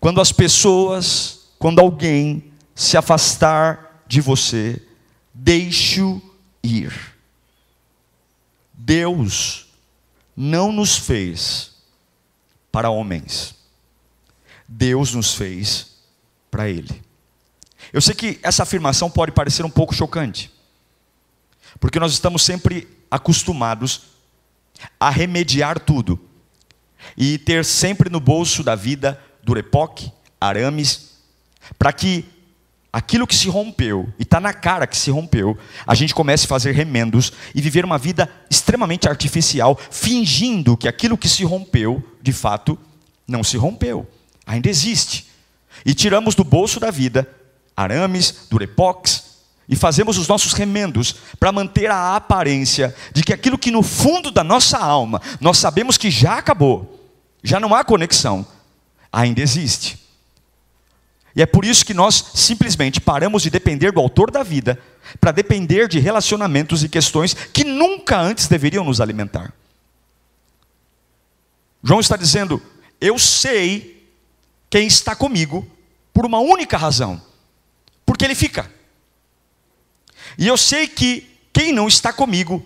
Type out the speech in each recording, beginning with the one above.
Quando as pessoas, quando alguém se afastar de você, deixe-o ir. Deus não nos fez para homens. Deus nos fez para Ele. Eu sei que essa afirmação pode parecer um pouco chocante, porque nós estamos sempre acostumados a remediar tudo e ter sempre no bolso da vida durepoque, arames, para que aquilo que se rompeu, e está na cara que se rompeu, a gente comece a fazer remendos e viver uma vida extremamente artificial, fingindo que aquilo que se rompeu, de fato, não se rompeu, ainda existe. E tiramos do bolso da vida arames, durepox, e fazemos os nossos remendos para manter a aparência de que aquilo que no fundo da nossa alma nós sabemos que já acabou, já não há conexão, ainda existe. E é por isso que nós simplesmente paramos de depender do autor da vida para depender de relacionamentos e questões que nunca antes deveriam nos alimentar. João está dizendo: Eu sei quem está comigo por uma única razão, porque ele fica. E eu sei que quem não está comigo,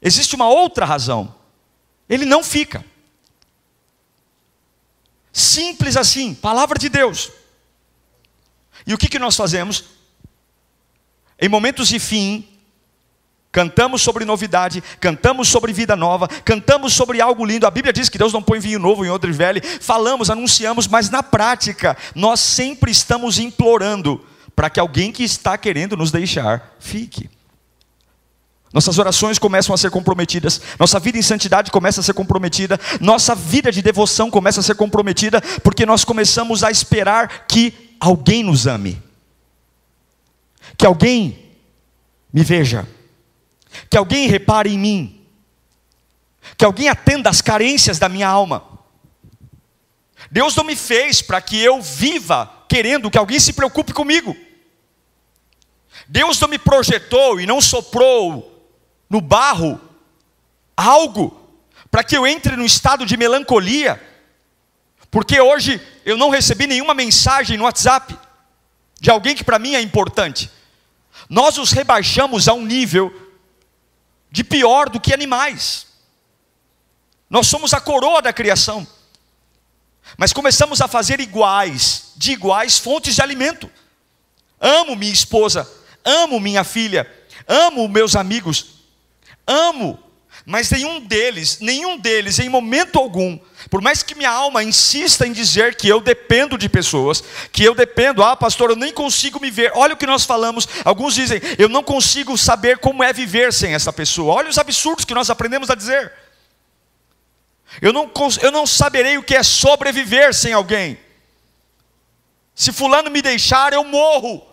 existe uma outra razão, ele não fica. Simples assim, palavra de Deus. E o que, que nós fazemos? Em momentos de fim, cantamos sobre novidade, cantamos sobre vida nova, cantamos sobre algo lindo. A Bíblia diz que Deus não põe vinho novo em outro velho. Falamos, anunciamos, mas na prática, nós sempre estamos implorando para que alguém que está querendo nos deixar fique. Nossas orações começam a ser comprometidas, nossa vida em santidade começa a ser comprometida, nossa vida de devoção começa a ser comprometida, porque nós começamos a esperar que alguém nos ame, que alguém me veja, que alguém repare em mim, que alguém atenda às carências da minha alma. Deus não me fez para que eu viva querendo que alguém se preocupe comigo. Deus não me projetou e não soprou no barro algo para que eu entre no estado de melancolia porque hoje eu não recebi nenhuma mensagem no WhatsApp de alguém que para mim é importante. Nós os rebaixamos a um nível de pior do que animais. Nós somos a coroa da criação. Mas começamos a fazer iguais, de iguais fontes de alimento. Amo minha esposa, amo minha filha, amo meus amigos, amo mas nenhum deles, nenhum deles, em momento algum, por mais que minha alma insista em dizer que eu dependo de pessoas, que eu dependo, ah, pastor, eu nem consigo me ver. Olha o que nós falamos. Alguns dizem, eu não consigo saber como é viver sem essa pessoa. Olha os absurdos que nós aprendemos a dizer. Eu não, eu não saberei o que é sobreviver sem alguém. Se Fulano me deixar, eu morro.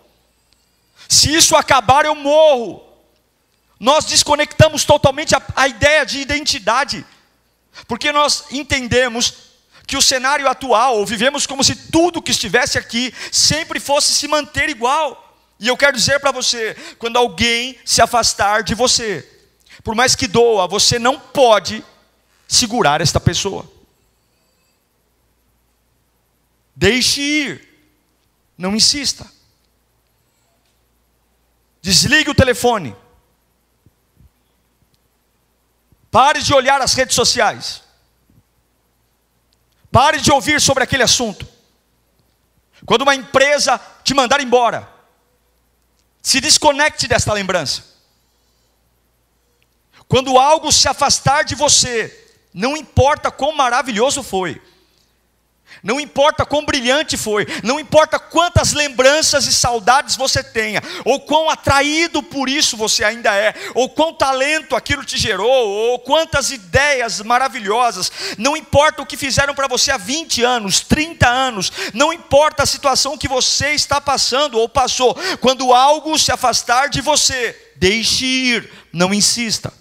Se isso acabar, eu morro nós desconectamos totalmente a, a ideia de identidade, porque nós entendemos que o cenário atual, vivemos como se tudo que estivesse aqui sempre fosse se manter igual. E eu quero dizer para você: quando alguém se afastar de você, por mais que doa, você não pode segurar esta pessoa. Deixe ir, não insista. Desligue o telefone. Pare de olhar as redes sociais. Pare de ouvir sobre aquele assunto. Quando uma empresa te mandar embora, se desconecte desta lembrança. Quando algo se afastar de você, não importa quão maravilhoso foi, Não importa quão brilhante foi, não importa quantas lembranças e saudades você tenha, ou quão atraído por isso você ainda é, ou quão talento aquilo te gerou, ou quantas ideias maravilhosas, não importa o que fizeram para você há 20 anos, 30 anos, não importa a situação que você está passando ou passou, quando algo se afastar de você, deixe ir, não insista.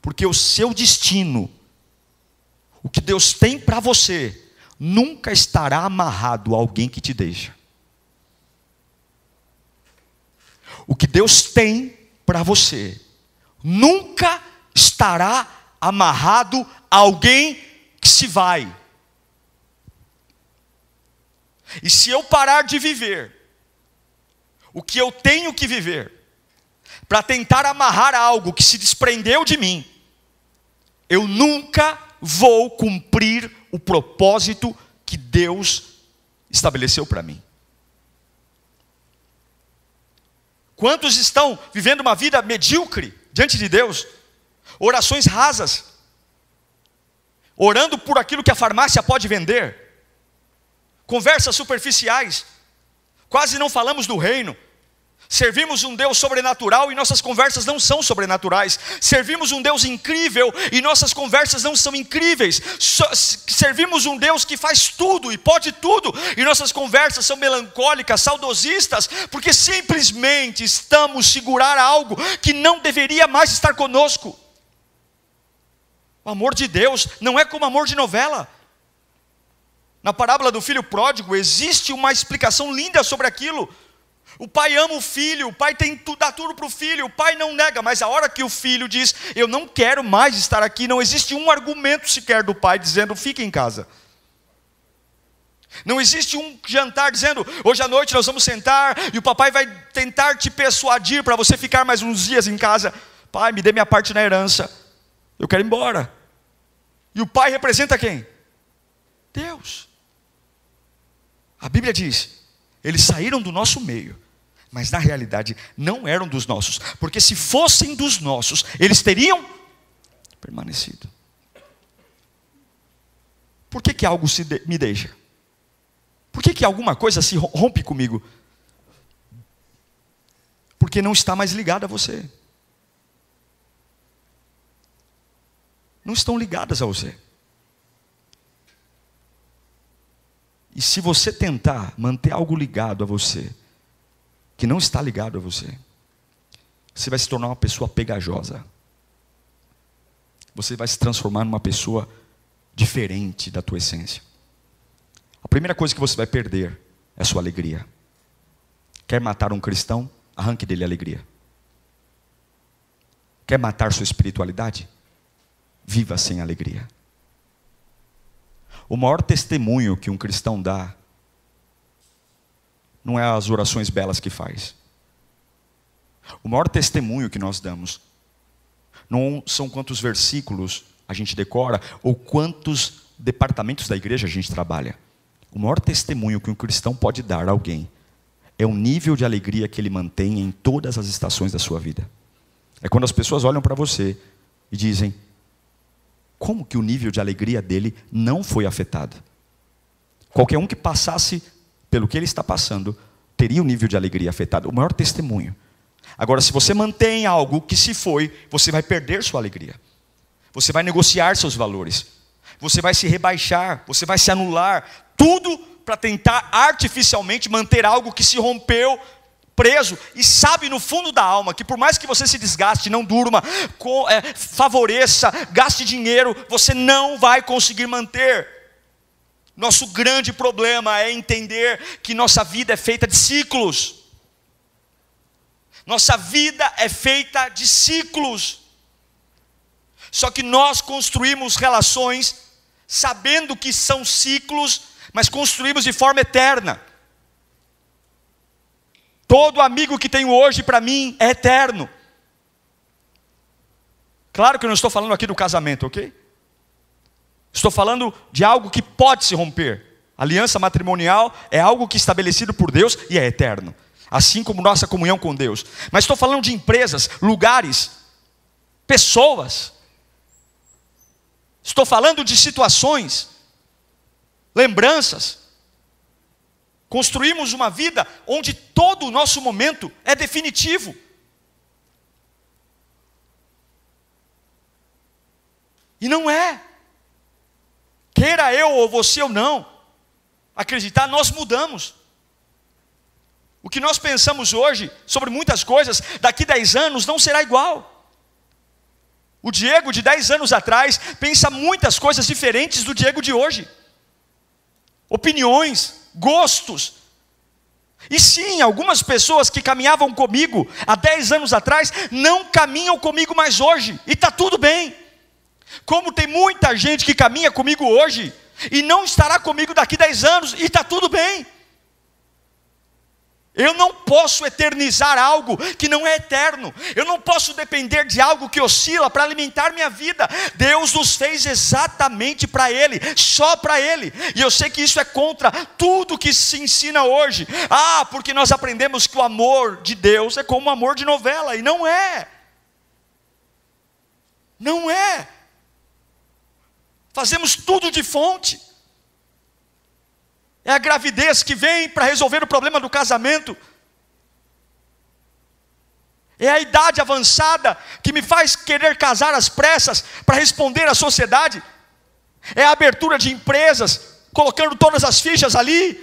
Porque o seu destino, o que Deus tem para você, nunca estará amarrado a alguém que te deixa. O que Deus tem para você, nunca estará amarrado a alguém que se vai. E se eu parar de viver o que eu tenho que viver, para tentar amarrar algo que se desprendeu de mim, eu nunca vou cumprir o propósito que Deus estabeleceu para mim. Quantos estão vivendo uma vida medíocre diante de Deus? Orações rasas, orando por aquilo que a farmácia pode vender, conversas superficiais, quase não falamos do reino, Servimos um Deus sobrenatural e nossas conversas não são sobrenaturais. Servimos um Deus incrível e nossas conversas não são incríveis. servimos um Deus que faz tudo e pode tudo e nossas conversas são melancólicas, saudosistas, porque simplesmente estamos segurar algo que não deveria mais estar conosco. O amor de Deus não é como amor de novela. Na parábola do filho pródigo existe uma explicação linda sobre aquilo. O pai ama o filho, o pai tem dá tudo para o filho, o pai não nega, mas a hora que o filho diz, eu não quero mais estar aqui, não existe um argumento sequer do pai dizendo, fique em casa. Não existe um jantar dizendo, hoje à noite nós vamos sentar e o papai vai tentar te persuadir para você ficar mais uns dias em casa. Pai, me dê minha parte na herança, eu quero ir embora. E o pai representa quem? Deus. A Bíblia diz: eles saíram do nosso meio mas na realidade não eram dos nossos, porque se fossem dos nossos, eles teriam permanecido. Por que, que algo se de, me deixa? Por que, que alguma coisa se rompe comigo? Porque não está mais ligado a você. Não estão ligadas a você. E se você tentar manter algo ligado a você, que não está ligado a você, você vai se tornar uma pessoa pegajosa. Você vai se transformar numa pessoa diferente da tua essência. A primeira coisa que você vai perder é sua alegria. Quer matar um cristão? Arranque dele a alegria. Quer matar sua espiritualidade? Viva sem alegria. O maior testemunho que um cristão dá não é as orações belas que faz. O maior testemunho que nós damos não são quantos versículos a gente decora ou quantos departamentos da igreja a gente trabalha. O maior testemunho que um cristão pode dar a alguém é o nível de alegria que ele mantém em todas as estações da sua vida. É quando as pessoas olham para você e dizem: como que o nível de alegria dele não foi afetado? Qualquer um que passasse pelo que ele está passando, teria o um nível de alegria afetado. O maior testemunho. Agora, se você mantém algo que se foi, você vai perder sua alegria. Você vai negociar seus valores. Você vai se rebaixar, você vai se anular. Tudo para tentar artificialmente manter algo que se rompeu, preso e sabe no fundo da alma que por mais que você se desgaste, não durma, é, favoreça, gaste dinheiro, você não vai conseguir manter. Nosso grande problema é entender que nossa vida é feita de ciclos. Nossa vida é feita de ciclos. Só que nós construímos relações sabendo que são ciclos, mas construímos de forma eterna. Todo amigo que tenho hoje para mim é eterno. Claro que eu não estou falando aqui do casamento, ok? Estou falando de algo que pode se romper. aliança matrimonial é algo que é estabelecido por Deus e é eterno, assim como nossa comunhão com Deus. Mas estou falando de empresas, lugares, pessoas. Estou falando de situações, lembranças. Construímos uma vida onde todo o nosso momento é definitivo. E não é. Queira eu ou você ou não acreditar, nós mudamos. O que nós pensamos hoje sobre muitas coisas, daqui 10 anos não será igual. O Diego de 10 anos atrás pensa muitas coisas diferentes do Diego de hoje. Opiniões, gostos. E sim, algumas pessoas que caminhavam comigo há 10 anos atrás não caminham comigo mais hoje, e está tudo bem. Como tem muita gente que caminha comigo hoje e não estará comigo daqui 10 anos, e está tudo bem. Eu não posso eternizar algo que não é eterno. Eu não posso depender de algo que oscila para alimentar minha vida. Deus nos fez exatamente para Ele, só para Ele. E eu sei que isso é contra tudo que se ensina hoje. Ah, porque nós aprendemos que o amor de Deus é como o amor de novela, e não é. Não é. Fazemos tudo de fonte. É a gravidez que vem para resolver o problema do casamento. É a idade avançada que me faz querer casar às pressas para responder à sociedade. É a abertura de empresas, colocando todas as fichas ali.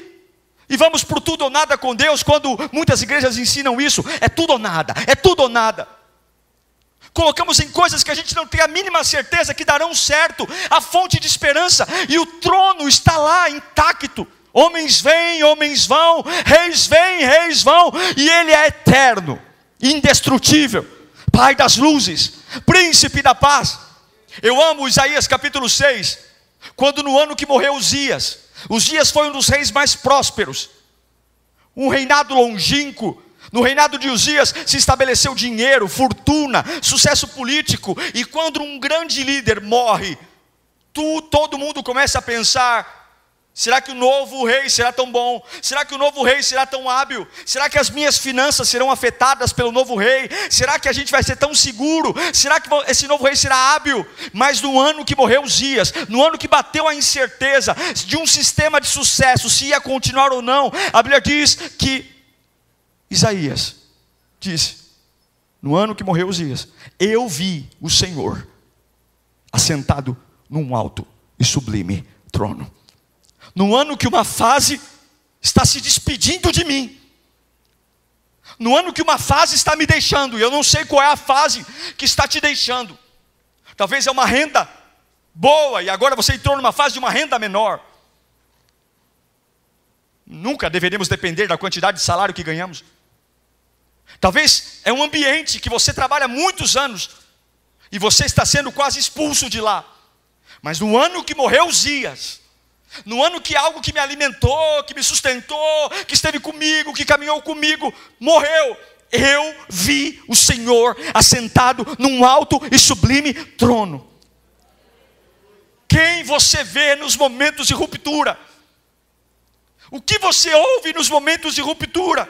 E vamos por tudo ou nada com Deus, quando muitas igrejas ensinam isso. É tudo ou nada, é tudo ou nada. Colocamos em coisas que a gente não tem a mínima certeza que darão certo, a fonte de esperança, e o trono está lá intacto. Homens vêm, homens vão, reis vêm, reis vão, e Ele é eterno, indestrutível, Pai das luzes, Príncipe da paz. Eu amo Isaías capítulo 6, quando no ano que morreu Uzias, Uzias foi um dos reis mais prósperos, um reinado longínquo, no reinado de Uzias se estabeleceu dinheiro, fortuna, sucesso político, e quando um grande líder morre, tu, todo mundo começa a pensar: Será que o novo rei será tão bom? Será que o novo rei será tão hábil? Será que as minhas finanças serão afetadas pelo novo rei? Será que a gente vai ser tão seguro? Será que esse novo rei será hábil? Mas no ano que morreu Uzias, no ano que bateu a incerteza de um sistema de sucesso, se ia continuar ou não, a Bíblia diz que Isaías disse: no ano que morreu Uzias, eu vi o Senhor assentado num alto e sublime trono no ano que uma fase está se despedindo de mim, no ano que uma fase está me deixando, e eu não sei qual é a fase que está te deixando, talvez é uma renda boa, e agora você entrou numa fase de uma renda menor. Nunca deveríamos depender da quantidade de salário que ganhamos. Talvez é um ambiente que você trabalha muitos anos e você está sendo quase expulso de lá. Mas no ano que morreu Zias, no ano que algo que me alimentou, que me sustentou, que esteve comigo, que caminhou comigo, morreu, eu vi o Senhor assentado num alto e sublime trono. Quem você vê nos momentos de ruptura? O que você ouve nos momentos de ruptura?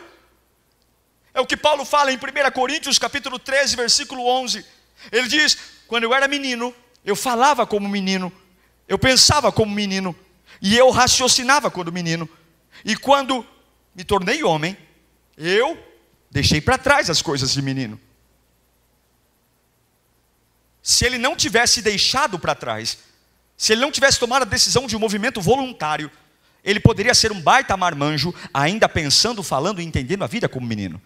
É o que Paulo fala em 1 Coríntios capítulo 13, versículo 11. Ele diz: "Quando eu era menino, eu falava como menino, eu pensava como menino, e eu raciocinava quando menino. E quando me tornei homem, eu deixei para trás as coisas de menino. Se ele não tivesse deixado para trás, se ele não tivesse tomado a decisão de um movimento voluntário, ele poderia ser um baita marmanjo, ainda pensando, falando e entendendo a vida como menino.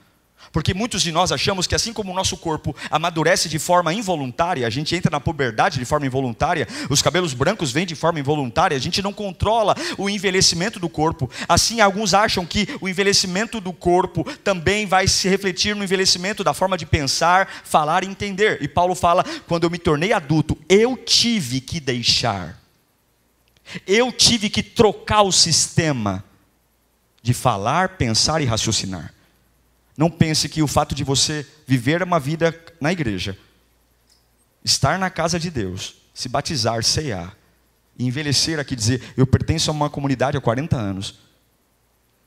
Porque muitos de nós achamos que assim como o nosso corpo amadurece de forma involuntária, a gente entra na puberdade de forma involuntária, os cabelos brancos vêm de forma involuntária, a gente não controla o envelhecimento do corpo. Assim, alguns acham que o envelhecimento do corpo também vai se refletir no envelhecimento da forma de pensar, falar e entender. E Paulo fala: quando eu me tornei adulto, eu tive que deixar, eu tive que trocar o sistema de falar, pensar e raciocinar. Não pense que o fato de você viver uma vida na igreja, estar na casa de Deus, se batizar, ceiar, envelhecer aqui, dizer, eu pertenço a uma comunidade há 40 anos,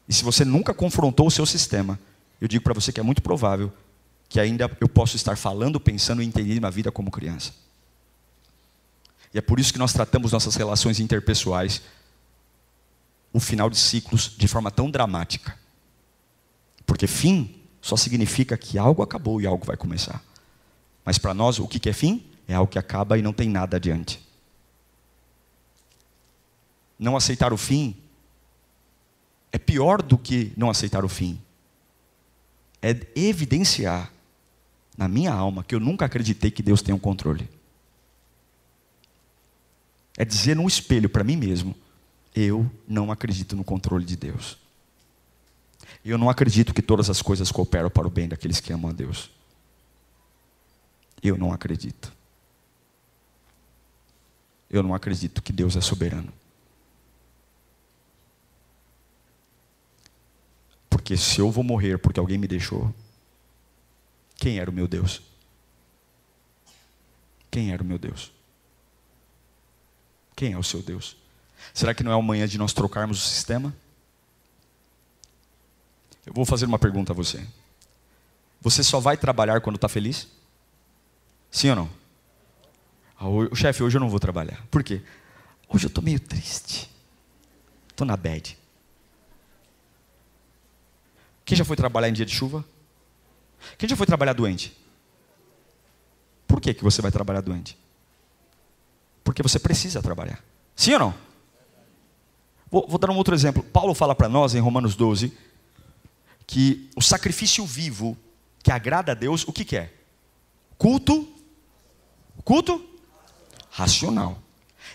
e se você nunca confrontou o seu sistema, eu digo para você que é muito provável que ainda eu posso estar falando, pensando e entendendo a vida como criança. E é por isso que nós tratamos nossas relações interpessoais, o final de ciclos, de forma tão dramática. Porque fim só significa que algo acabou e algo vai começar. Mas para nós, o que é fim? É algo que acaba e não tem nada adiante. Não aceitar o fim é pior do que não aceitar o fim. É evidenciar na minha alma que eu nunca acreditei que Deus tem um controle. É dizer no espelho para mim mesmo: eu não acredito no controle de Deus. Eu não acredito que todas as coisas cooperam para o bem daqueles que amam a Deus. Eu não acredito. Eu não acredito que Deus é soberano. Porque se eu vou morrer porque alguém me deixou, quem era o meu Deus? Quem era o meu Deus? Quem é o seu Deus? Será que não é amanhã de nós trocarmos o sistema? Eu vou fazer uma pergunta a você. Você só vai trabalhar quando está feliz? Sim ou não? Ah, o chefe, hoje eu não vou trabalhar. Por quê? Hoje eu estou meio triste. Estou na bad. Quem já foi trabalhar em dia de chuva? Quem já foi trabalhar doente? Por que, que você vai trabalhar doente? Porque você precisa trabalhar. Sim ou não? Vou, vou dar um outro exemplo. Paulo fala para nós em Romanos 12 que o sacrifício vivo que agrada a Deus, o que, que é? Culto. Culto? Racional.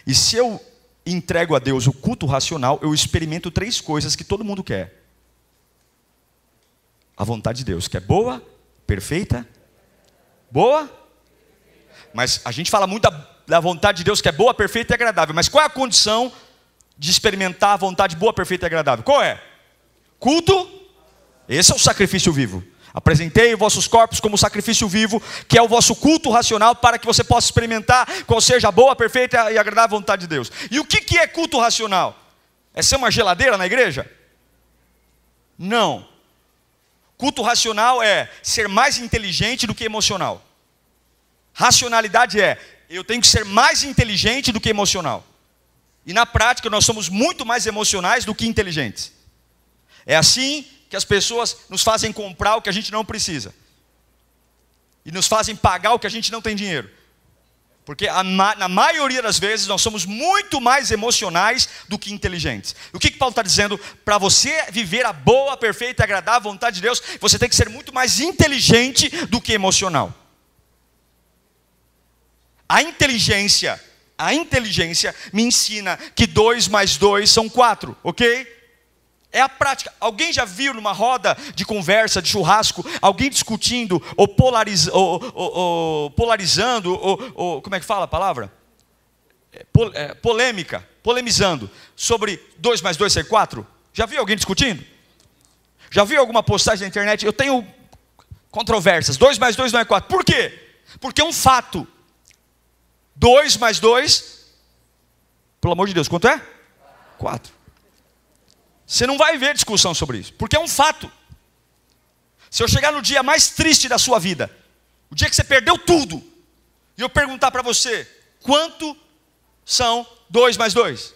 E se eu entrego a Deus o culto racional, eu experimento três coisas que todo mundo quer: a vontade de Deus, que é boa, perfeita, boa. Mas a gente fala muito da, da vontade de Deus que é boa, perfeita e agradável. Mas qual é a condição de experimentar a vontade boa, perfeita e agradável? Qual é? Culto esse é o sacrifício vivo. Apresentei vossos corpos como sacrifício vivo, que é o vosso culto racional, para que você possa experimentar qual seja a boa, perfeita e agradável vontade de Deus. E o que é culto racional? É ser uma geladeira na igreja? Não. Culto racional é ser mais inteligente do que emocional. Racionalidade é eu tenho que ser mais inteligente do que emocional. E na prática nós somos muito mais emocionais do que inteligentes. É assim que as pessoas nos fazem comprar o que a gente não precisa. E nos fazem pagar o que a gente não tem dinheiro. Porque a, na maioria das vezes nós somos muito mais emocionais do que inteligentes. O que, que Paulo está dizendo? Para você viver a boa, perfeita e agradável vontade de Deus, você tem que ser muito mais inteligente do que emocional. A inteligência, a inteligência me ensina que dois mais dois são quatro, ok? É a prática. Alguém já viu numa roda de conversa, de churrasco, alguém discutindo ou, polariza, ou, ou, ou polarizando, ou, como é que fala a palavra? É, pol, é, polêmica, polemizando sobre 2 mais 2 ser 4? Já viu alguém discutindo? Já viu alguma postagem na internet? Eu tenho controvérsias. 2 mais 2 não é 4. Por quê? Porque é um fato. 2 mais 2, pelo amor de Deus, quanto é? 4. Você não vai ver discussão sobre isso, porque é um fato. Se eu chegar no dia mais triste da sua vida, o dia que você perdeu tudo, e eu perguntar para você, quanto são dois mais dois? O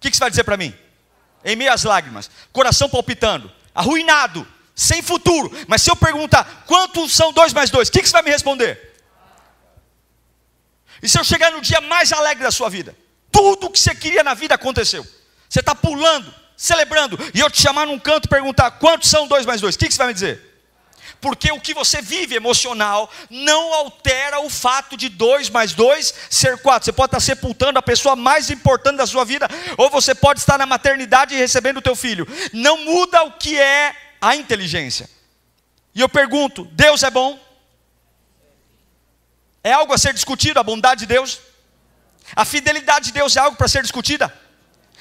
que, que você vai dizer para mim? Em meio às lágrimas, coração palpitando, arruinado, sem futuro. Mas se eu perguntar, quanto são dois mais dois? O que, que você vai me responder? E se eu chegar no dia mais alegre da sua vida? Tudo o que você queria na vida aconteceu. Você está pulando, celebrando, e eu te chamar num canto e perguntar quantos são dois mais dois, o que, que você vai me dizer? Porque o que você vive emocional não altera o fato de dois mais dois ser quatro. Você pode estar sepultando a pessoa mais importante da sua vida, ou você pode estar na maternidade recebendo o teu filho. Não muda o que é a inteligência. E eu pergunto: Deus é bom? É algo a ser discutido a bondade de Deus? A fidelidade de Deus é algo para ser discutida?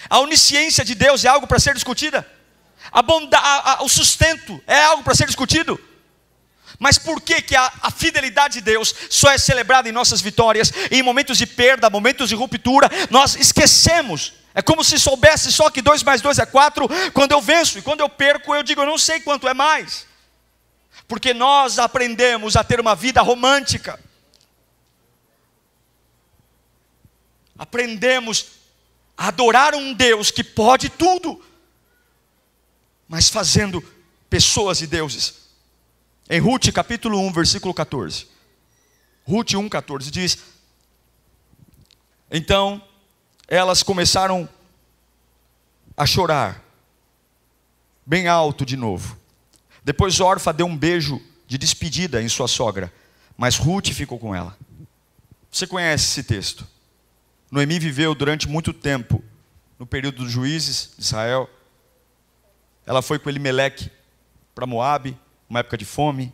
A onisciência de Deus é algo para ser discutida? A bondade, a, a, o sustento é algo para ser discutido? Mas por que, que a, a, fidelidade de Deus só é celebrada em nossas vitórias, em momentos de perda, momentos de ruptura, nós esquecemos. É como se soubesse só que 2 mais 2 é 4, quando eu venço, e quando eu perco, eu digo, eu não sei quanto é mais. porque nós aprendemos a ter uma vida romântica. Aprendemos adorar um Deus que pode tudo, mas fazendo pessoas e deuses. Em Ruth capítulo 1, versículo 14. Ruth 1, 14 diz: Então elas começaram a chorar, bem alto de novo. Depois Orfa deu um beijo de despedida em sua sogra, mas Ruth ficou com ela. Você conhece esse texto? Noemi viveu durante muito tempo no período dos juízes de Israel. Ela foi com Elimeleque para Moabe, uma época de fome.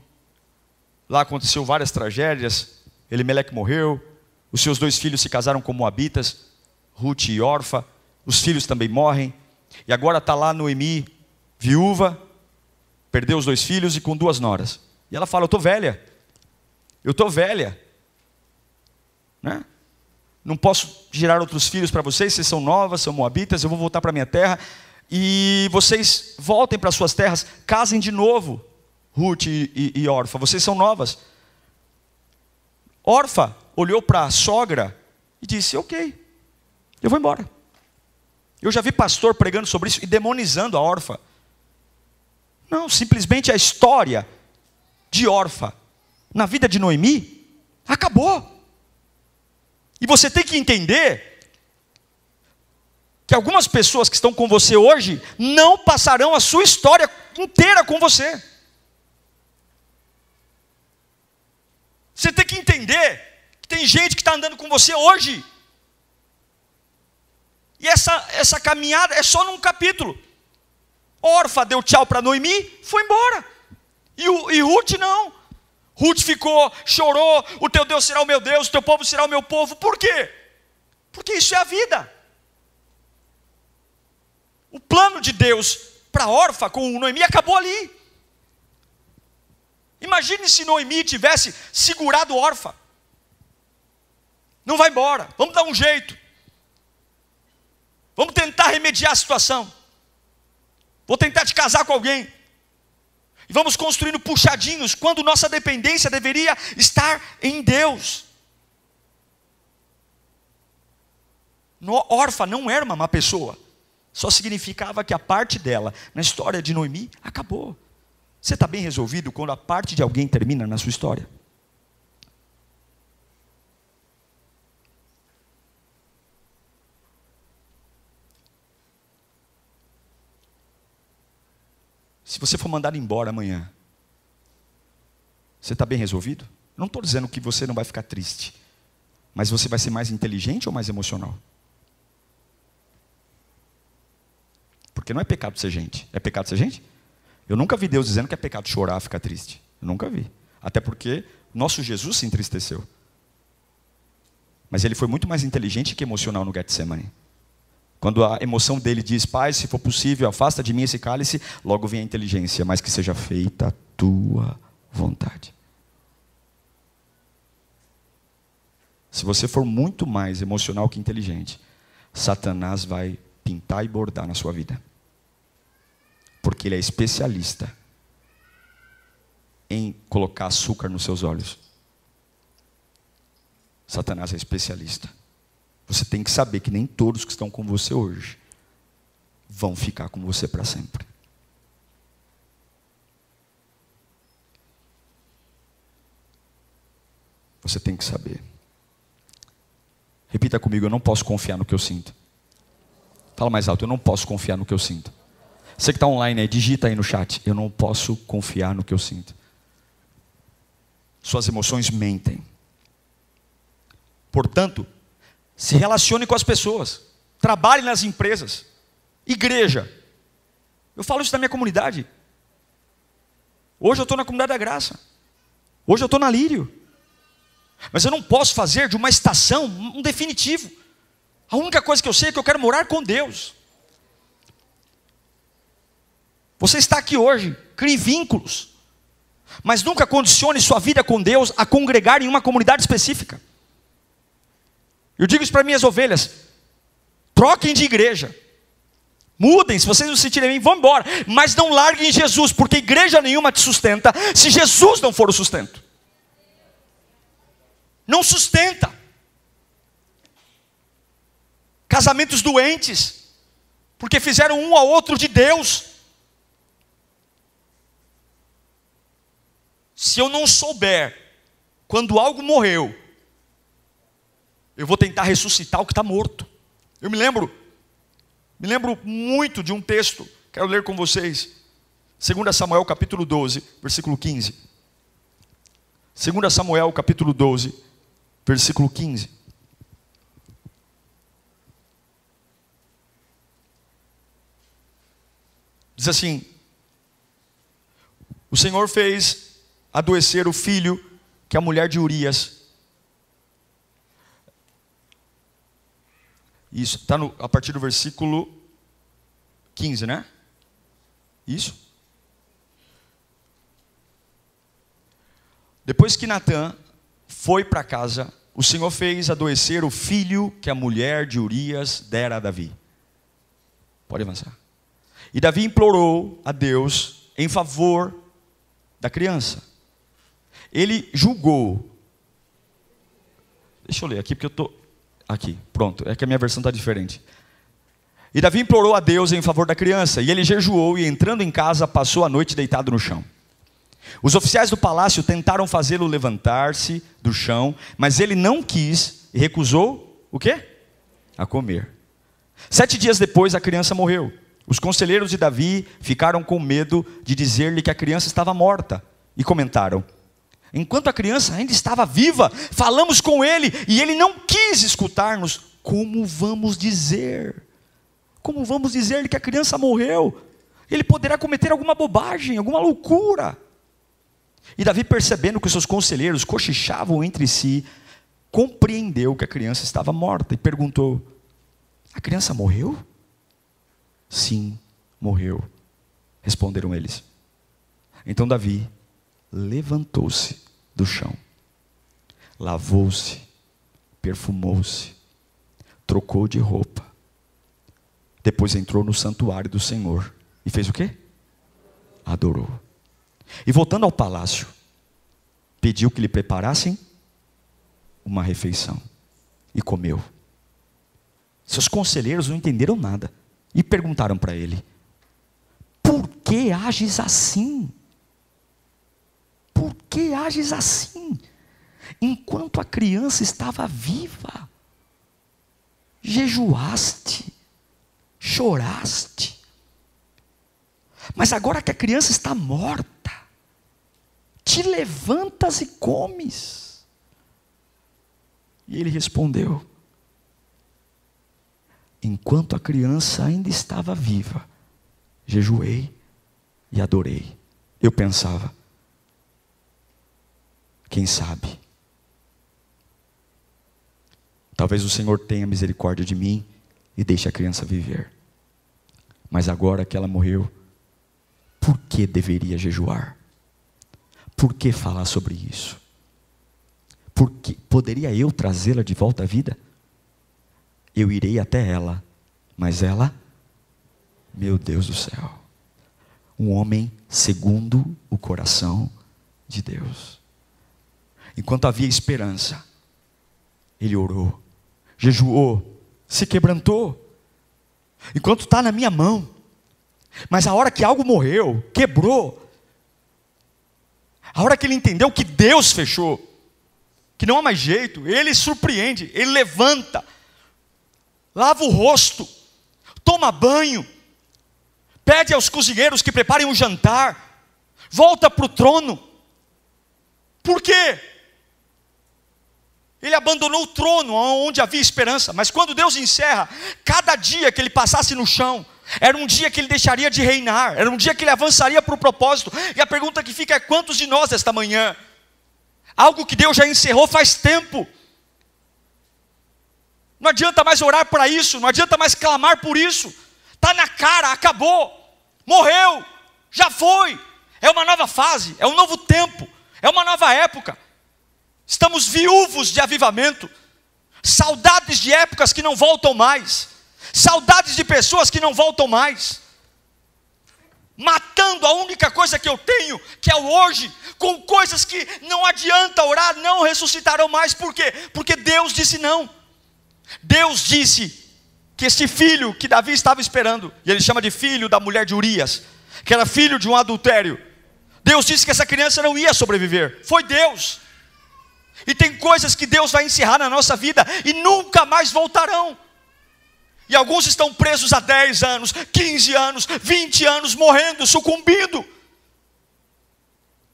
Lá aconteceu várias tragédias. Elimeleque morreu. Os seus dois filhos se casaram com moabitas, Ruth e Orfa. Os filhos também morrem. E agora está lá Noemi, viúva, perdeu os dois filhos e com duas noras. E ela fala: Eu estou velha. Eu estou velha. Né? Não posso gerar outros filhos para vocês, vocês são novas, são moabitas, eu vou voltar para minha terra. E vocês voltem para suas terras, casem de novo, Ruth e, e, e Orfa, vocês são novas. Orfa olhou para a sogra e disse: Ok, eu vou embora. Eu já vi pastor pregando sobre isso e demonizando a Orfa. Não, simplesmente a história de Orfa na vida de Noemi acabou. E você tem que entender que algumas pessoas que estão com você hoje não passarão a sua história inteira com você. Você tem que entender que tem gente que está andando com você hoje. E essa, essa caminhada é só num capítulo. Orfa deu tchau para Noemi, foi embora. E, e Ruth não. Ruth ficou, chorou, o teu Deus será o meu Deus, o teu povo será o meu povo. Por quê? Porque isso é a vida. O plano de Deus para Orfa com Noemi acabou ali. Imagine se Noemi tivesse segurado Orfa. Não vai embora, vamos dar um jeito. Vamos tentar remediar a situação. Vou tentar te casar com alguém. E vamos construindo puxadinhos, quando nossa dependência deveria estar em Deus. No, órfã não era uma má pessoa, só significava que a parte dela, na história de Noemi, acabou. Você está bem resolvido quando a parte de alguém termina na sua história? Se você for mandado embora amanhã, você está bem resolvido? Não estou dizendo que você não vai ficar triste, mas você vai ser mais inteligente ou mais emocional? Porque não é pecado ser gente. É pecado ser gente? Eu nunca vi Deus dizendo que é pecado chorar, ficar triste. Eu nunca vi. Até porque nosso Jesus se entristeceu. Mas ele foi muito mais inteligente que emocional no Getsemane. Quando a emoção dele diz, Pai, se for possível, afasta de mim esse cálice, logo vem a inteligência, mas que seja feita a tua vontade. Se você for muito mais emocional que inteligente, Satanás vai pintar e bordar na sua vida. Porque ele é especialista em colocar açúcar nos seus olhos. Satanás é especialista. Você tem que saber que nem todos que estão com você hoje vão ficar com você para sempre. Você tem que saber. Repita comigo: eu não posso confiar no que eu sinto. Fala mais alto: eu não posso confiar no que eu sinto. Você que está online aí, digita aí no chat: eu não posso confiar no que eu sinto. Suas emoções mentem. Portanto, se relacione com as pessoas. Trabalhe nas empresas. Igreja. Eu falo isso na minha comunidade. Hoje eu estou na comunidade da graça. Hoje eu estou na Lírio. Mas eu não posso fazer de uma estação um definitivo. A única coisa que eu sei é que eu quero morar com Deus. Você está aqui hoje, crie vínculos. Mas nunca condicione sua vida com Deus a congregar em uma comunidade específica. Eu digo isso para minhas ovelhas: troquem de igreja, Mudem, se vocês não se sentirem bem, vão embora. Mas não larguem Jesus, porque igreja nenhuma te sustenta se Jesus não for o sustento. Não sustenta. Casamentos doentes, porque fizeram um ao outro de Deus. Se eu não souber quando algo morreu, eu vou tentar ressuscitar o que está morto. Eu me lembro, me lembro muito de um texto, quero ler com vocês. 2 Samuel capítulo 12, versículo 15. 2 Samuel capítulo 12, versículo 15. Diz assim: O Senhor fez adoecer o filho que a mulher de Urias Isso, está a partir do versículo 15, né? Isso. Depois que Natan foi para casa, o Senhor fez adoecer o filho que a mulher de Urias dera a Davi. Pode avançar. E Davi implorou a Deus em favor da criança. Ele julgou. Deixa eu ler aqui, porque eu estou. Aqui, pronto, é que a minha versão está diferente. E Davi implorou a Deus em favor da criança, e ele jejuou e, entrando em casa, passou a noite deitado no chão. Os oficiais do palácio tentaram fazê-lo levantar-se do chão, mas ele não quis e recusou o quê? A comer. Sete dias depois, a criança morreu. Os conselheiros de Davi ficaram com medo de dizer-lhe que a criança estava morta e comentaram: Enquanto a criança ainda estava viva, falamos com ele e ele não quis escutar-nos. Como vamos dizer? Como vamos dizer que a criança morreu? Ele poderá cometer alguma bobagem, alguma loucura. E Davi, percebendo que os seus conselheiros cochichavam entre si, compreendeu que a criança estava morta e perguntou: A criança morreu? Sim, morreu. Responderam eles. Então Davi levantou-se do chão, lavou-se, perfumou-se, trocou de roupa, depois entrou no santuário do Senhor e fez o quê? Adorou. E voltando ao palácio, pediu que lhe preparassem uma refeição e comeu. Seus conselheiros não entenderam nada e perguntaram para ele: Por que ages assim? Por que ages assim? Enquanto a criança estava viva, jejuaste, choraste. Mas agora que a criança está morta, te levantas e comes. E ele respondeu: Enquanto a criança ainda estava viva, jejuei e adorei. Eu pensava, quem sabe? Talvez o Senhor tenha misericórdia de mim e deixe a criança viver. Mas agora que ela morreu, por que deveria jejuar? Por que falar sobre isso? Porque poderia eu trazê-la de volta à vida? Eu irei até ela, mas ela, meu Deus do céu, um homem segundo o coração de Deus. Enquanto havia esperança, ele orou, jejuou, se quebrantou. Enquanto está na minha mão, mas a hora que algo morreu, quebrou, a hora que ele entendeu que Deus fechou, que não há mais jeito, ele surpreende, ele levanta, lava o rosto, toma banho, pede aos cozinheiros que preparem um jantar, volta para o trono. Por quê? Ele abandonou o trono onde havia esperança, mas quando Deus encerra, cada dia que ele passasse no chão, era um dia que ele deixaria de reinar, era um dia que ele avançaria para o propósito. E a pergunta que fica é: quantos de nós esta manhã? Algo que Deus já encerrou faz tempo. Não adianta mais orar para isso, não adianta mais clamar por isso. Está na cara, acabou, morreu, já foi. É uma nova fase, é um novo tempo, é uma nova época. Estamos viúvos de avivamento, saudades de épocas que não voltam mais, saudades de pessoas que não voltam mais, matando a única coisa que eu tenho, que é o hoje, com coisas que não adianta orar, não ressuscitarão mais, por quê? Porque Deus disse não. Deus disse que esse filho que Davi estava esperando, e ele chama de filho da mulher de Urias, que era filho de um adultério, Deus disse que essa criança não ia sobreviver, foi Deus. E tem coisas que Deus vai encerrar na nossa vida e nunca mais voltarão. E alguns estão presos há 10 anos, 15 anos, 20 anos, morrendo, sucumbindo.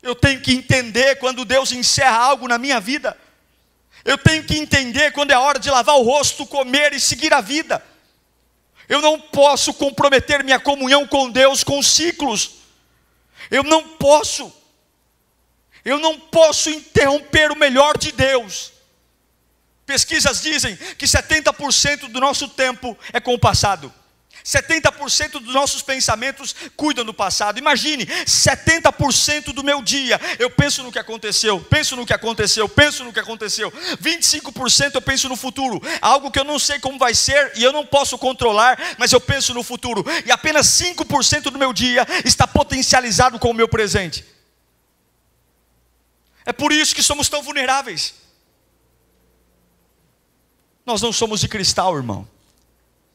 Eu tenho que entender quando Deus encerra algo na minha vida. Eu tenho que entender quando é hora de lavar o rosto, comer e seguir a vida. Eu não posso comprometer minha comunhão com Deus com ciclos. Eu não posso. Eu não posso interromper o melhor de Deus. Pesquisas dizem que 70% do nosso tempo é com o passado. 70% dos nossos pensamentos cuidam do passado. Imagine, 70% do meu dia eu penso no que aconteceu, penso no que aconteceu, penso no que aconteceu. 25% eu penso no futuro, algo que eu não sei como vai ser e eu não posso controlar, mas eu penso no futuro. E apenas 5% do meu dia está potencializado com o meu presente. É por isso que somos tão vulneráveis. Nós não somos de cristal, irmão.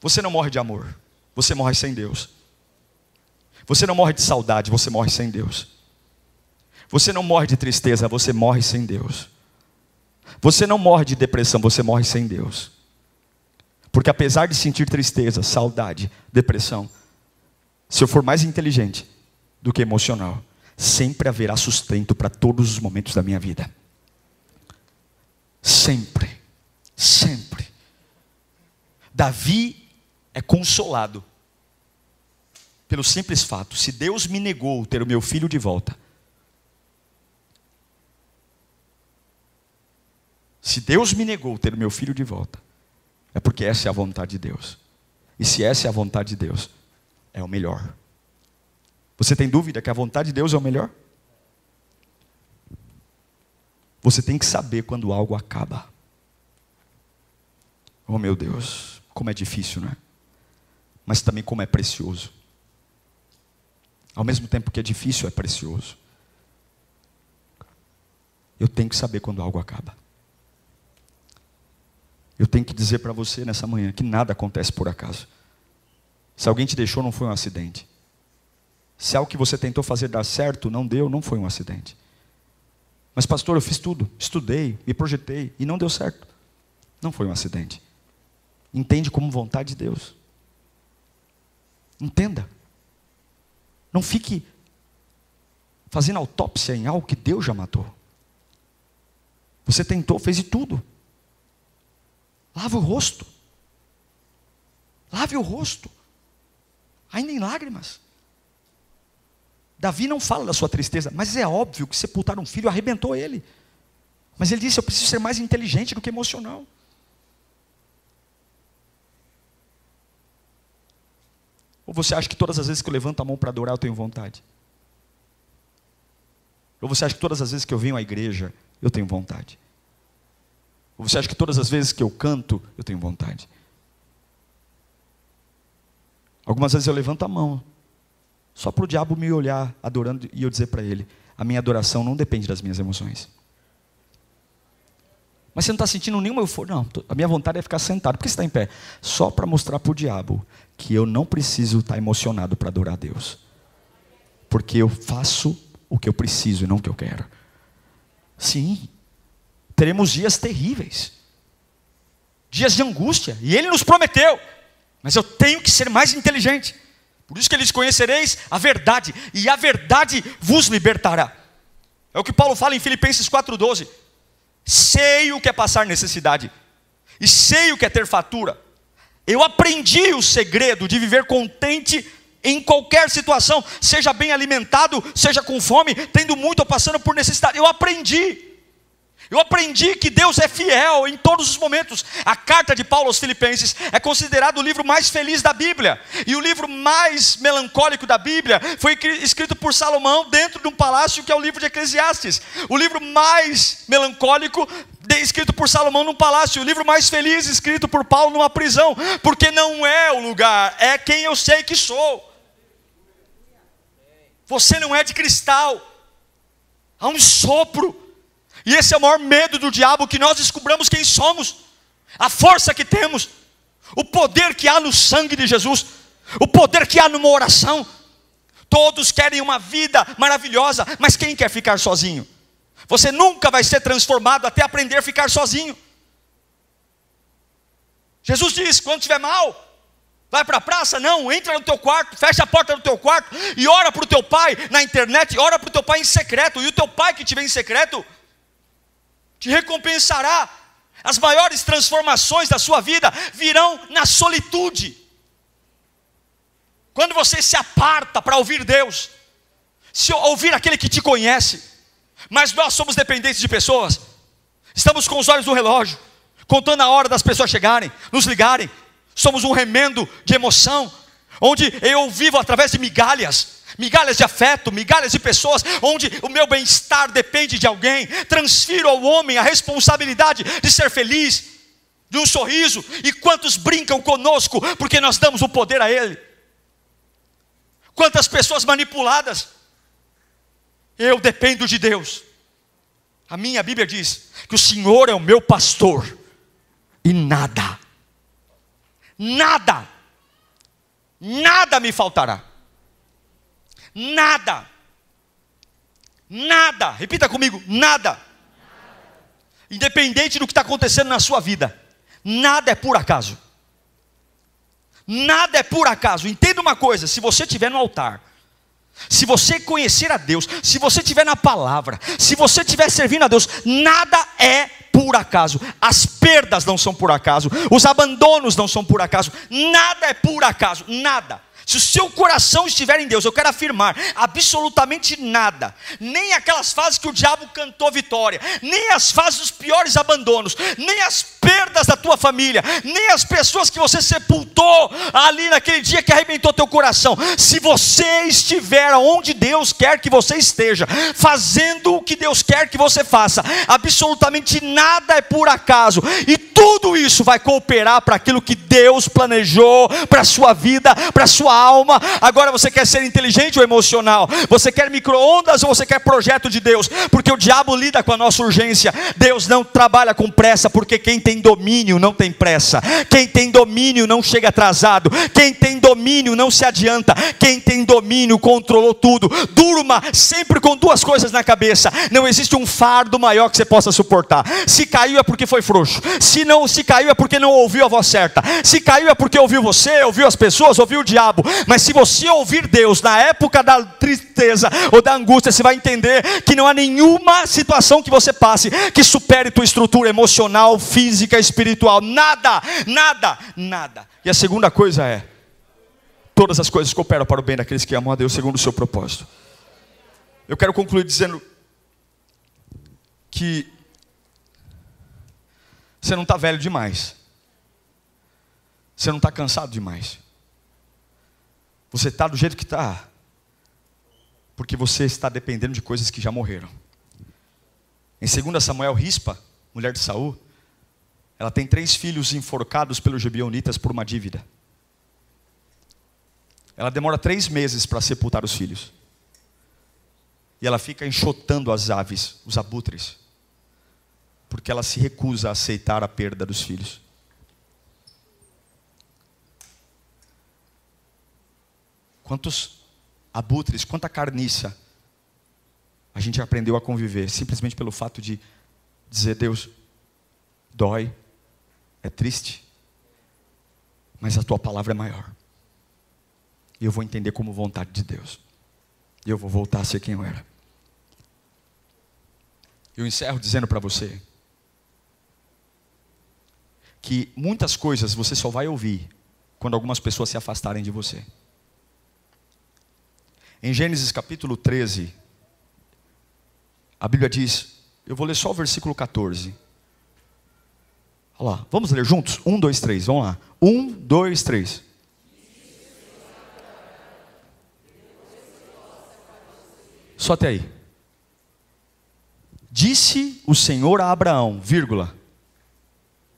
Você não morre de amor, você morre sem Deus. Você não morre de saudade, você morre sem Deus. Você não morre de tristeza, você morre sem Deus. Você não morre de depressão, você morre sem Deus. Porque apesar de sentir tristeza, saudade, depressão, se eu for mais inteligente do que emocional, sempre haverá sustento para todos os momentos da minha vida. Sempre, sempre. Davi é consolado pelo simples fato: se Deus me negou ter o meu filho de volta, se Deus me negou ter o meu filho de volta, é porque essa é a vontade de Deus. E se essa é a vontade de Deus, é o melhor. Você tem dúvida que a vontade de Deus é o melhor? Você tem que saber quando algo acaba. Oh meu Deus, como é difícil, não é? Mas também como é precioso. Ao mesmo tempo que é difícil, é precioso. Eu tenho que saber quando algo acaba. Eu tenho que dizer para você nessa manhã que nada acontece por acaso. Se alguém te deixou, não foi um acidente. Se algo que você tentou fazer dar certo não deu, não foi um acidente. Mas, pastor, eu fiz tudo, estudei, me projetei e não deu certo. Não foi um acidente. Entende como vontade de Deus. Entenda. Não fique fazendo autópsia em algo que Deus já matou. Você tentou, fez de tudo. Lave o rosto. Lave o rosto. Ainda em lágrimas. Davi não fala da sua tristeza, mas é óbvio que sepultar um filho arrebentou ele. Mas ele disse: Eu preciso ser mais inteligente do que emocional. Ou você acha que todas as vezes que eu levanto a mão para adorar eu tenho vontade? Ou você acha que todas as vezes que eu venho à igreja eu tenho vontade? Ou você acha que todas as vezes que eu canto eu tenho vontade? Algumas vezes eu levanto a mão, só para o diabo me olhar adorando e eu dizer para ele: a minha adoração não depende das minhas emoções. Mas você não está sentindo nenhuma euforia. Não, a minha vontade é ficar sentado. Por que você está em pé? Só para mostrar para o diabo que eu não preciso estar tá emocionado para adorar a Deus. Porque eu faço o que eu preciso e não o que eu quero. Sim, teremos dias terríveis, dias de angústia, e Ele nos prometeu, mas eu tenho que ser mais inteligente. Por isso que eles conhecereis a verdade, e a verdade vos libertará. É o que Paulo fala em Filipenses 4,12. Sei o que é passar necessidade, e sei o que é ter fatura. Eu aprendi o segredo de viver contente em qualquer situação, seja bem alimentado, seja com fome, tendo muito ou passando por necessidade. Eu aprendi. Eu aprendi que Deus é fiel em todos os momentos. A carta de Paulo aos Filipenses é considerado o livro mais feliz da Bíblia. E o livro mais melancólico da Bíblia foi escrito por Salomão dentro de um palácio que é o livro de Eclesiastes. O livro mais melancólico escrito por Salomão num palácio, o livro mais feliz escrito por Paulo numa prisão, porque não é o lugar, é quem eu sei que sou. Você não é de cristal. Há um sopro e esse é o maior medo do diabo, que nós descobramos quem somos, a força que temos, o poder que há no sangue de Jesus, o poder que há numa oração. Todos querem uma vida maravilhosa, mas quem quer ficar sozinho? Você nunca vai ser transformado até aprender a ficar sozinho. Jesus diz: quando estiver mal, vai para a praça? Não, entra no teu quarto, fecha a porta do teu quarto e ora para o teu pai na internet, ora para o teu pai em secreto, e o teu pai que te vê em secreto te recompensará. As maiores transformações da sua vida virão na solitude. Quando você se aparta para ouvir Deus, se ouvir aquele que te conhece, mas nós somos dependentes de pessoas, estamos com os olhos no relógio, contando a hora das pessoas chegarem, nos ligarem, somos um remendo de emoção, onde eu vivo através de migalhas, migalhas de afeto, migalhas de pessoas, onde o meu bem-estar depende de alguém. Transfiro ao homem a responsabilidade de ser feliz, de um sorriso, e quantos brincam conosco porque nós damos o poder a ele. Quantas pessoas manipuladas. Eu dependo de Deus. A minha Bíblia diz que o Senhor é o meu pastor e nada, nada, nada me faltará. Nada. Nada. Repita comigo: nada. Independente do que está acontecendo na sua vida, nada é por acaso. Nada é por acaso. Entenda uma coisa: se você estiver no altar, se você conhecer a Deus, se você estiver na palavra, se você estiver servindo a Deus, nada é por acaso. As perdas não são por acaso, os abandonos não são por acaso, nada é por acaso, nada. Se o seu coração estiver em Deus, eu quero afirmar, absolutamente nada, nem aquelas fases que o diabo cantou vitória, nem as fases dos piores abandonos, nem as perdas da tua família, nem as pessoas que você sepultou ali naquele dia que arrebentou teu coração. Se você estiver onde Deus quer que você esteja, fazendo o que Deus quer que você faça, absolutamente nada é por acaso, e tudo isso vai cooperar para aquilo que Deus planejou para a sua vida, para a sua alma. Agora você quer ser inteligente ou emocional? Você quer micro-ondas ou você quer projeto de Deus? Porque o diabo lida com a nossa urgência. Deus não trabalha com pressa, porque quem tem domínio não tem pressa. Quem tem domínio não chega atrasado. Quem tem domínio não se adianta. Quem tem domínio controlou tudo. Durma sempre com duas coisas na cabeça. Não existe um fardo maior que você possa suportar. Se caiu é porque foi frouxo. Se não se caiu é porque não ouviu a voz certa. Se caiu é porque ouviu você, ouviu as pessoas, ouviu o diabo. Mas se você ouvir Deus na época da tristeza ou da angústia, você vai entender que não há nenhuma situação que você passe que supere tua estrutura emocional, física, espiritual. Nada, nada, nada. E a segunda coisa é: todas as coisas cooperam para o bem daqueles que amam a Deus segundo o seu propósito. Eu quero concluir dizendo que você não está velho demais. Você não está cansado demais. Você está do jeito que está, porque você está dependendo de coisas que já morreram. Em 2 Samuel, Rispa, mulher de Saul, ela tem três filhos enforcados pelos gibeonitas por uma dívida. Ela demora três meses para sepultar os filhos. E ela fica enxotando as aves, os abutres, porque ela se recusa a aceitar a perda dos filhos. Quantos abutres, quanta carniça a gente aprendeu a conviver simplesmente pelo fato de dizer: Deus, dói, é triste, mas a tua palavra é maior. E eu vou entender como vontade de Deus. E eu vou voltar a ser quem eu era. Eu encerro dizendo para você que muitas coisas você só vai ouvir quando algumas pessoas se afastarem de você. Em Gênesis capítulo 13, a Bíblia diz Eu vou ler só o versículo 14. Olha lá, vamos ler juntos? Um, dois, três, vamos lá. Um, dois, três. Só até aí. Disse o Senhor a Abraão, vírgula,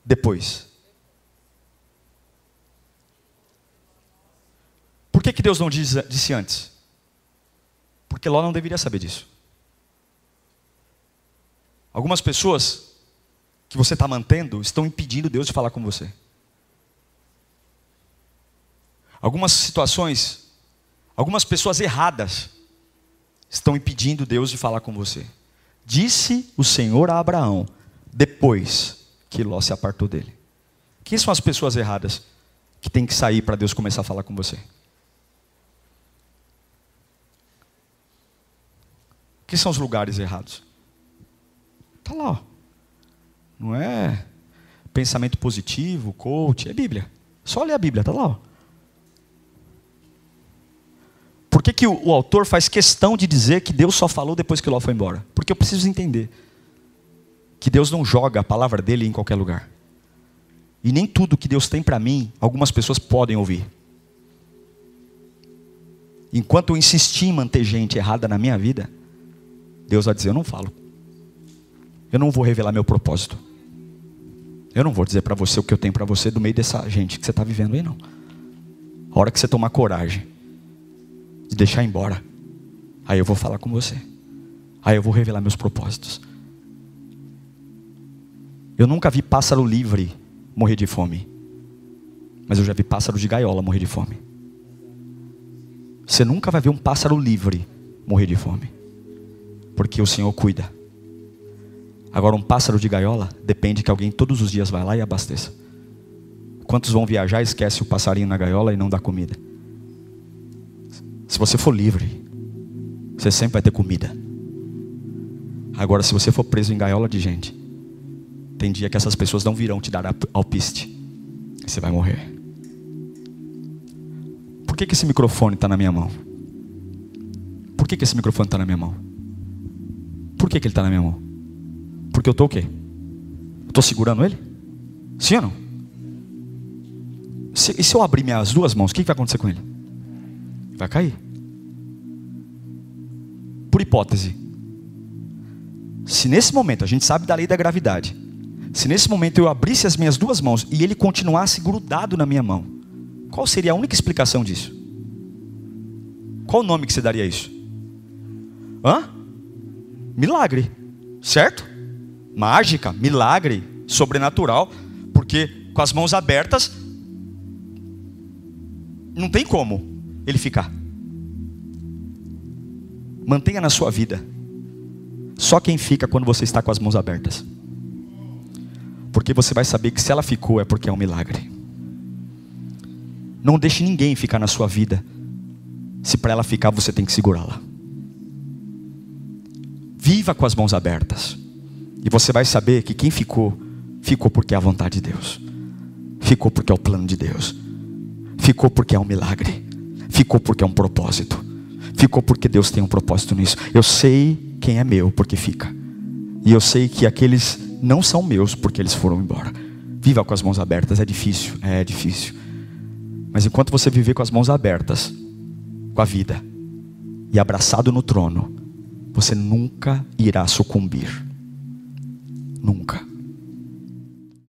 depois. Por que, que Deus não disse antes? Porque Ló não deveria saber disso. Algumas pessoas que você está mantendo estão impedindo Deus de falar com você. Algumas situações, algumas pessoas erradas estão impedindo Deus de falar com você. Disse o Senhor a Abraão, depois que Ló se apartou dele. Quem são as pessoas erradas que tem que sair para Deus começar a falar com você? Quem são os lugares errados? Está lá. Ó. Não é pensamento positivo, coach, é Bíblia. Só ler a Bíblia, está lá. Ó. Por que, que o, o, autor faz questão de dizer que Deus só falou depois que Ló foi embora? Porque eu preciso entender que Deus não joga a palavra dele em qualquer lugar. E nem tudo que Deus tem para mim, algumas pessoas podem ouvir. Enquanto eu insistir em manter gente errada na minha vida, Deus vai dizer: Eu não falo. Eu não vou revelar meu propósito. Eu não vou dizer para você o que eu tenho para você do meio dessa gente que você está vivendo aí, não. A hora que você tomar coragem de deixar embora, aí eu vou falar com você. Aí eu vou revelar meus propósitos. Eu nunca vi pássaro livre morrer de fome. Mas eu já vi pássaro de gaiola morrer de fome. Você nunca vai ver um pássaro livre morrer de fome porque o Senhor cuida. Agora, um pássaro de gaiola depende que alguém todos os dias vá lá e abasteça. Quantos vão viajar e esquece o passarinho na gaiola e não dá comida? Se você for livre, você sempre vai ter comida. Agora, se você for preso em gaiola de gente, tem dia que essas pessoas não virão te dar alpiste. E você vai morrer. Por que, que esse microfone está na minha mão? Por que, que esse microfone está na minha mão? Por que, que ele está na minha mão? Porque eu estou o quê? Estou segurando ele? Sim ou não? Se, e se eu abrir minhas duas mãos, o que, que vai acontecer com ele? Vai cair. Por hipótese, se nesse momento, a gente sabe da lei da gravidade, se nesse momento eu abrisse as minhas duas mãos e ele continuasse grudado na minha mão, qual seria a única explicação disso? Qual o nome que você daria a isso? Hã? Milagre, certo? Mágica, milagre, sobrenatural, porque com as mãos abertas não tem como ele ficar. Mantenha na sua vida. Só quem fica quando você está com as mãos abertas. Porque você vai saber que se ela ficou é porque é um milagre. Não deixe ninguém ficar na sua vida. Se para ela ficar, você tem que segurá-la. Viva com as mãos abertas. E você vai saber que quem ficou, ficou porque é a vontade de Deus. Ficou porque é o plano de Deus. Ficou porque é um milagre. Ficou porque é um propósito. Ficou porque Deus tem um propósito nisso. Eu sei quem é meu porque fica. E eu sei que aqueles não são meus porque eles foram embora. Viva com as mãos abertas, é difícil, é difícil. Mas enquanto você viver com as mãos abertas, com a vida, e abraçado no trono, você nunca irá sucumbir. Nunca.